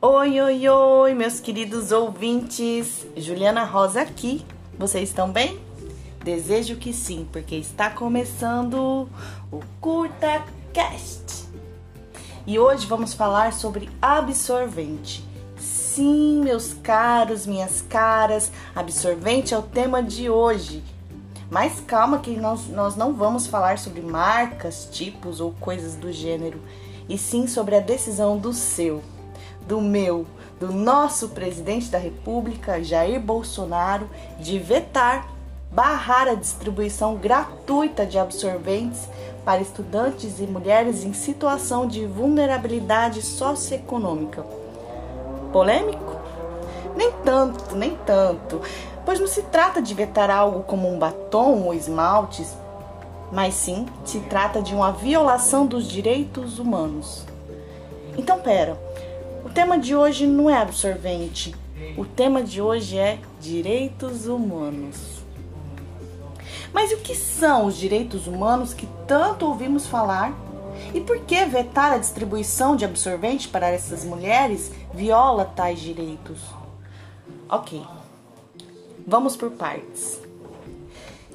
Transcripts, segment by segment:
Oi, oi, oi, meus queridos ouvintes. Juliana Rosa aqui. Vocês estão bem? Desejo que sim, porque está começando o Curta Cast. E hoje vamos falar sobre absorvente. Sim, meus caros, minhas caras, absorvente é o tema de hoje. Mas calma que nós, nós não vamos falar sobre marcas, tipos ou coisas do gênero, e sim sobre a decisão do seu do meu, do nosso presidente da República, Jair Bolsonaro, de vetar, barrar a distribuição gratuita de absorventes para estudantes e mulheres em situação de vulnerabilidade socioeconômica. Polêmico? Nem tanto, nem tanto, pois não se trata de vetar algo como um batom ou esmaltes, mas sim se trata de uma violação dos direitos humanos. Então, pera, o tema de hoje não é absorvente. O tema de hoje é direitos humanos. Mas o que são os direitos humanos que tanto ouvimos falar? E por que vetar a distribuição de absorvente para essas mulheres viola tais direitos? Ok, vamos por partes.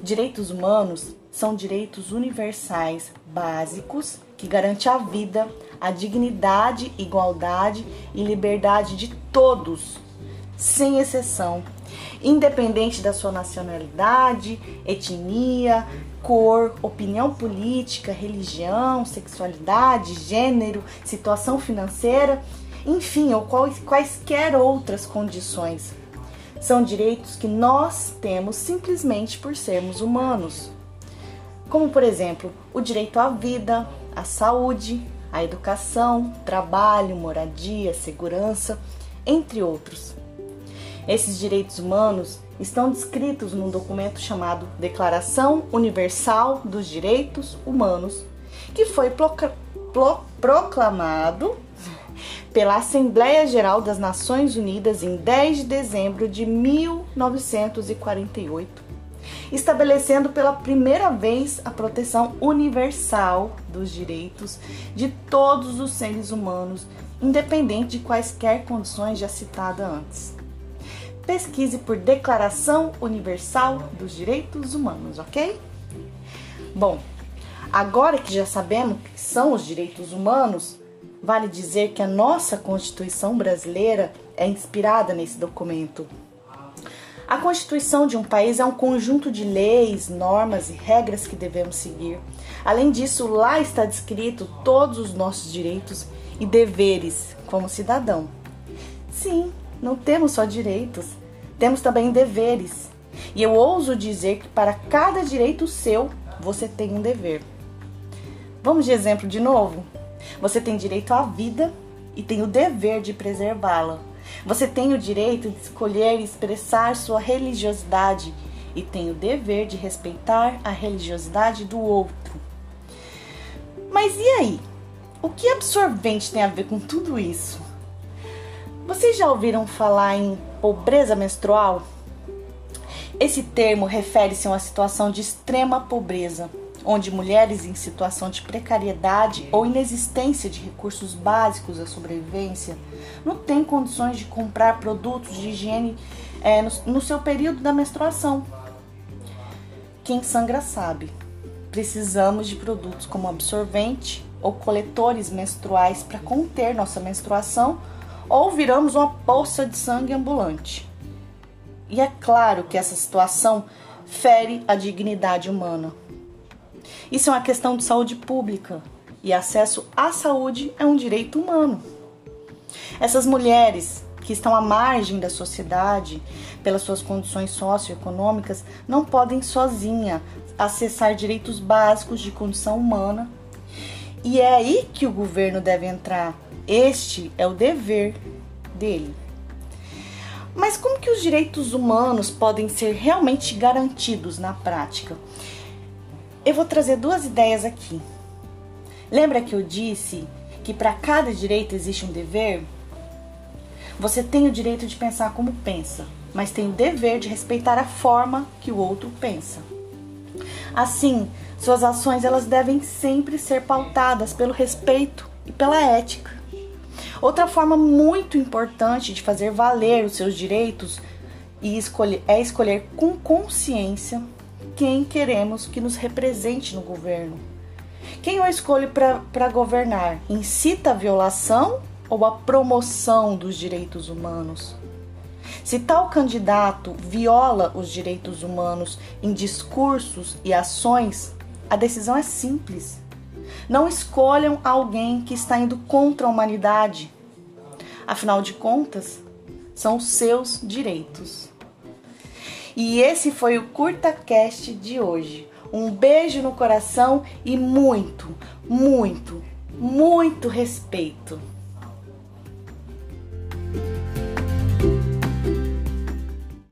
Direitos humanos são direitos universais básicos que garantem a vida, a dignidade, igualdade e liberdade de todos, sem exceção, independente da sua nacionalidade, etnia, cor, opinião política, religião, sexualidade, gênero, situação financeira, enfim, ou quaisquer outras condições. São direitos que nós temos simplesmente por sermos humanos. Como, por exemplo, o direito à vida, à saúde, a educação, trabalho, moradia, segurança, entre outros. Esses direitos humanos estão descritos num documento chamado Declaração Universal dos Direitos Humanos, que foi proclamado pela Assembleia Geral das Nações Unidas em 10 de dezembro de 1948 estabelecendo pela primeira vez a proteção universal dos direitos de todos os seres humanos, independente de quaisquer condições já citadas antes. Pesquise por Declaração Universal dos Direitos Humanos, ok? Bom, agora que já sabemos que são os direitos humanos, vale dizer que a nossa Constituição brasileira é inspirada nesse documento. A Constituição de um país é um conjunto de leis, normas e regras que devemos seguir. Além disso, lá está descrito todos os nossos direitos e deveres como cidadão. Sim, não temos só direitos, temos também deveres. E eu ouso dizer que para cada direito seu, você tem um dever. Vamos de exemplo de novo? Você tem direito à vida e tem o dever de preservá-la. Você tem o direito de escolher e expressar sua religiosidade e tem o dever de respeitar a religiosidade do outro. Mas e aí? O que absorvente tem a ver com tudo isso? Vocês já ouviram falar em pobreza menstrual? Esse termo refere-se a uma situação de extrema pobreza onde mulheres em situação de precariedade ou inexistência de recursos básicos à sobrevivência não têm condições de comprar produtos de higiene é, no, no seu período da menstruação. Quem sangra sabe. Precisamos de produtos como absorvente ou coletores menstruais para conter nossa menstruação ou viramos uma poça de sangue ambulante. E é claro que essa situação fere a dignidade humana. Isso é uma questão de saúde pública e acesso à saúde é um direito humano. Essas mulheres que estão à margem da sociedade pelas suas condições socioeconômicas não podem sozinha acessar direitos básicos de condição humana. E é aí que o governo deve entrar. Este é o dever dele. Mas como que os direitos humanos podem ser realmente garantidos na prática? Eu vou trazer duas ideias aqui. Lembra que eu disse que para cada direito existe um dever? Você tem o direito de pensar como pensa, mas tem o dever de respeitar a forma que o outro pensa. Assim, suas ações elas devem sempre ser pautadas pelo respeito e pela ética. Outra forma muito importante de fazer valer os seus direitos e escolher, é escolher com consciência quem queremos que nos represente no governo. Quem eu escolho para governar incita a violação ou a promoção dos direitos humanos? Se tal candidato viola os direitos humanos em discursos e ações, a decisão é simples. Não escolham alguém que está indo contra a humanidade. Afinal de contas, são os seus direitos. E esse foi o CurtaCast de hoje. Um beijo no coração e muito, muito, muito respeito.